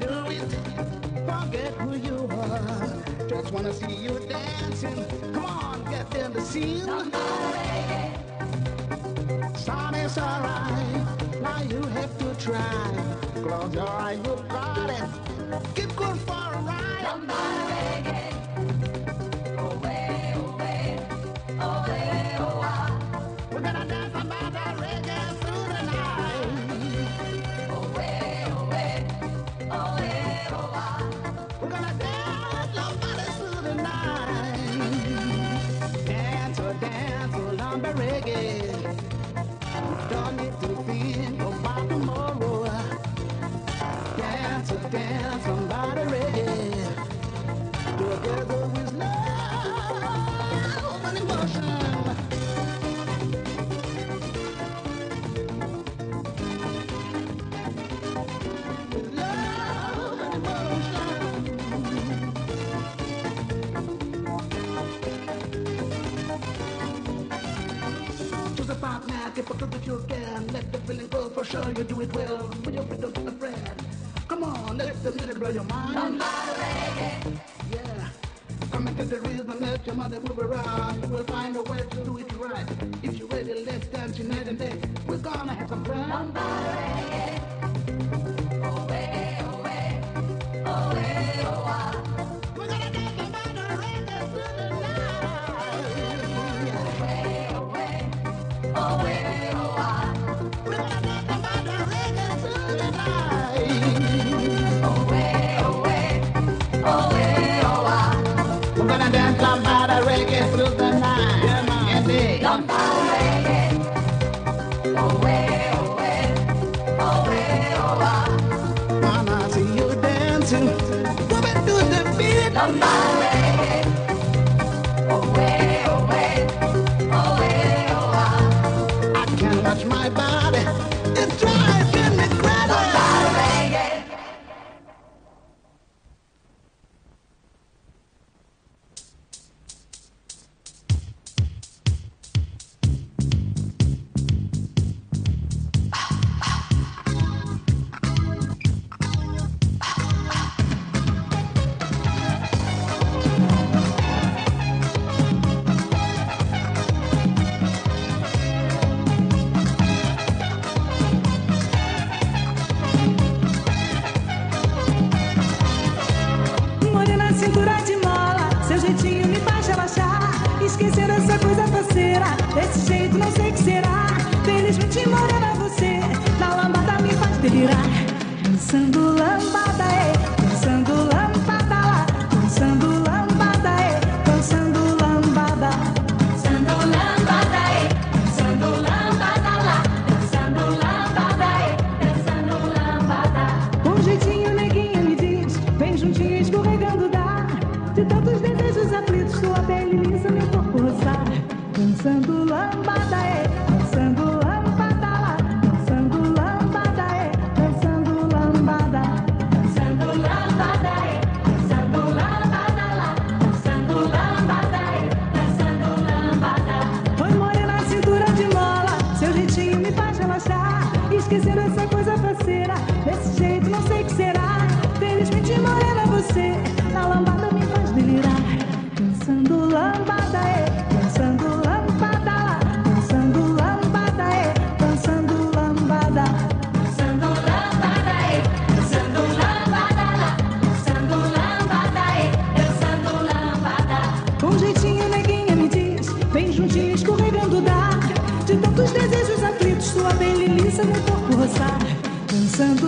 do is. Forget who you are. Just wanna see you dancing. Come on, get in the scene. Son is alright. Now you have to try. Close your eyes, you got it. Keep going for a ride. Somebody. Sure you do it well when you're with a friend. Come on, let the music blow your mind. Somebody reggae. Yeah. Come into the rhythm, let your mother move around. You will find a way to do it right. If you're ready, let's dance tonight and day. We're gonna have some fun. Somebody dançar, dançando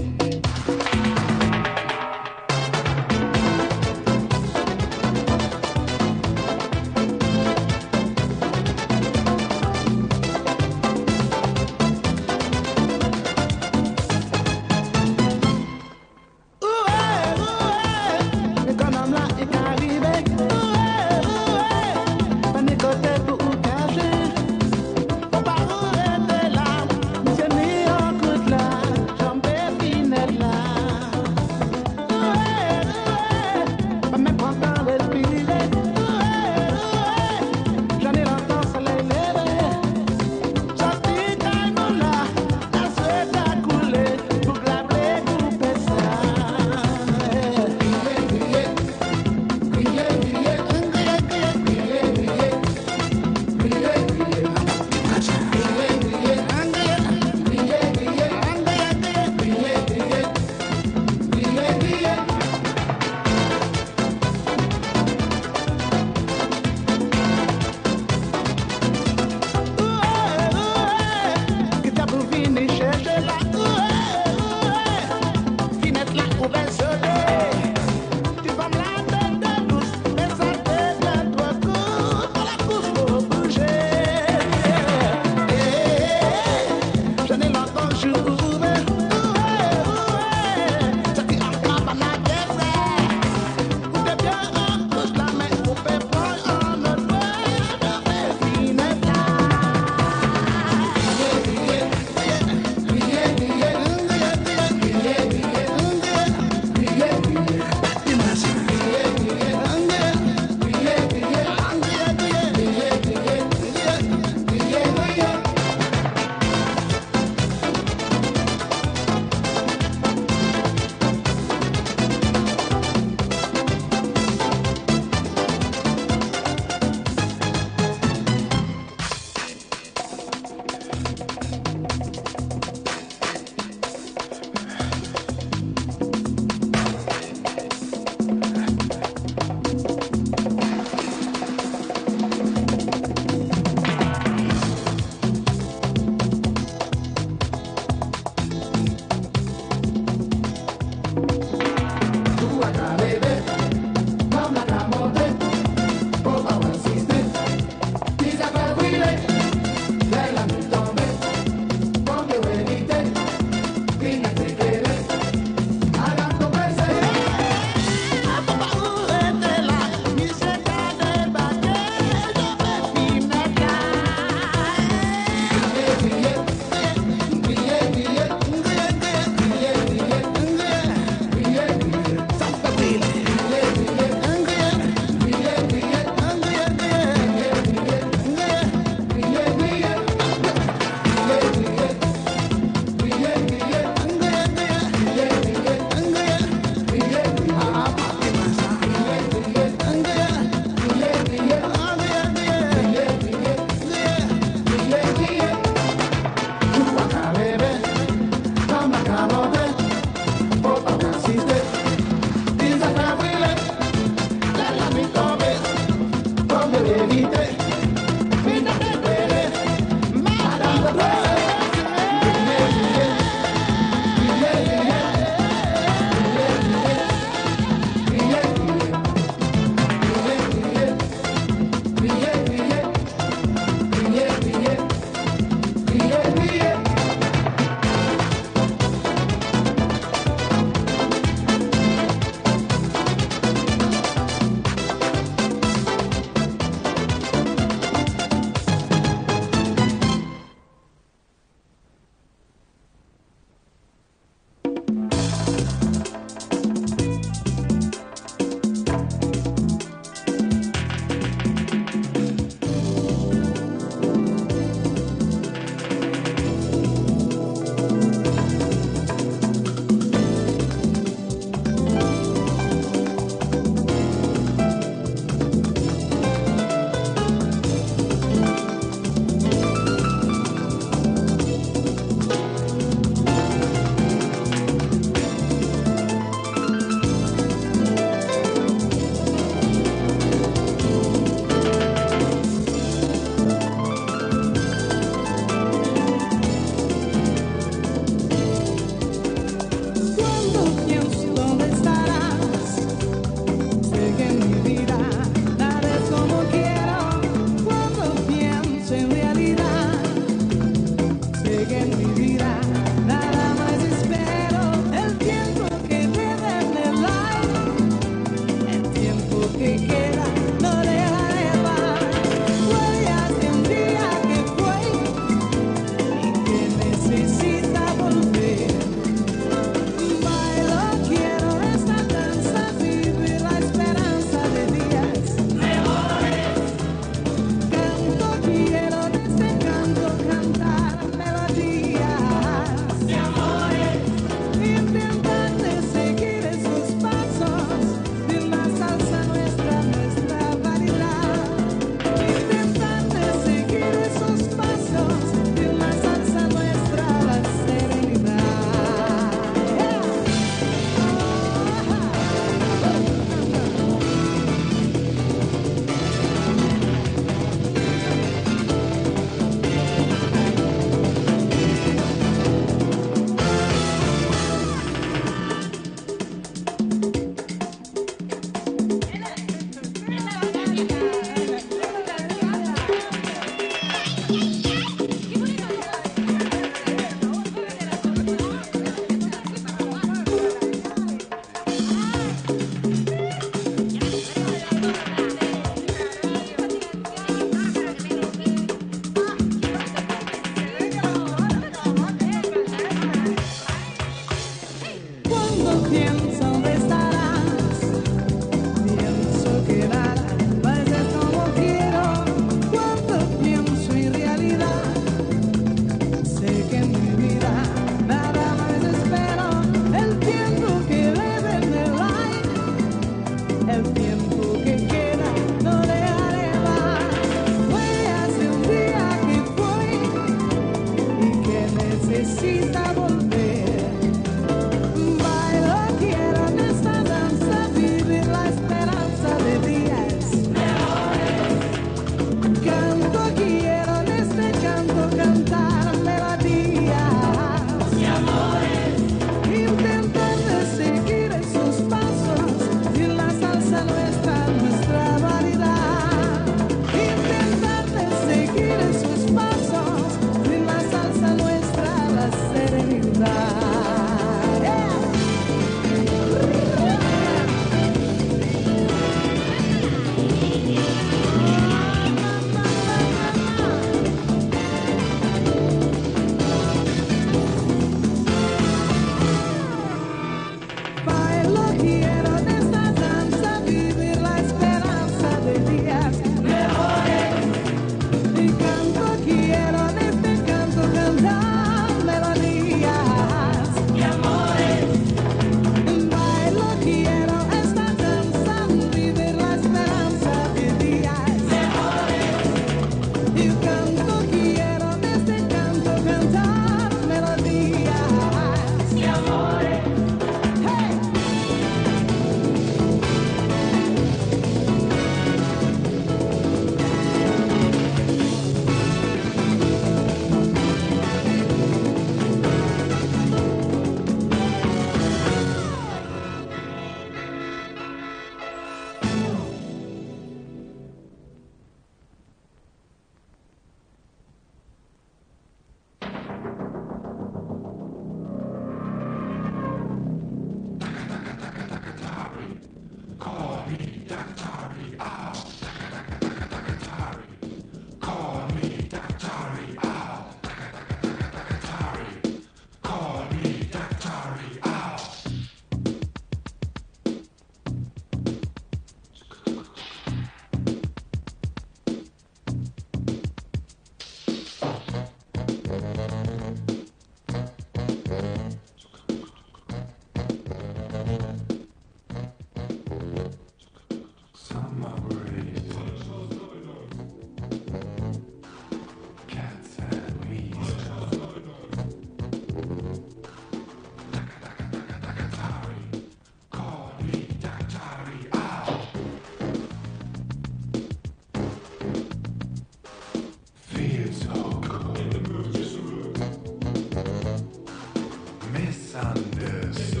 Yes.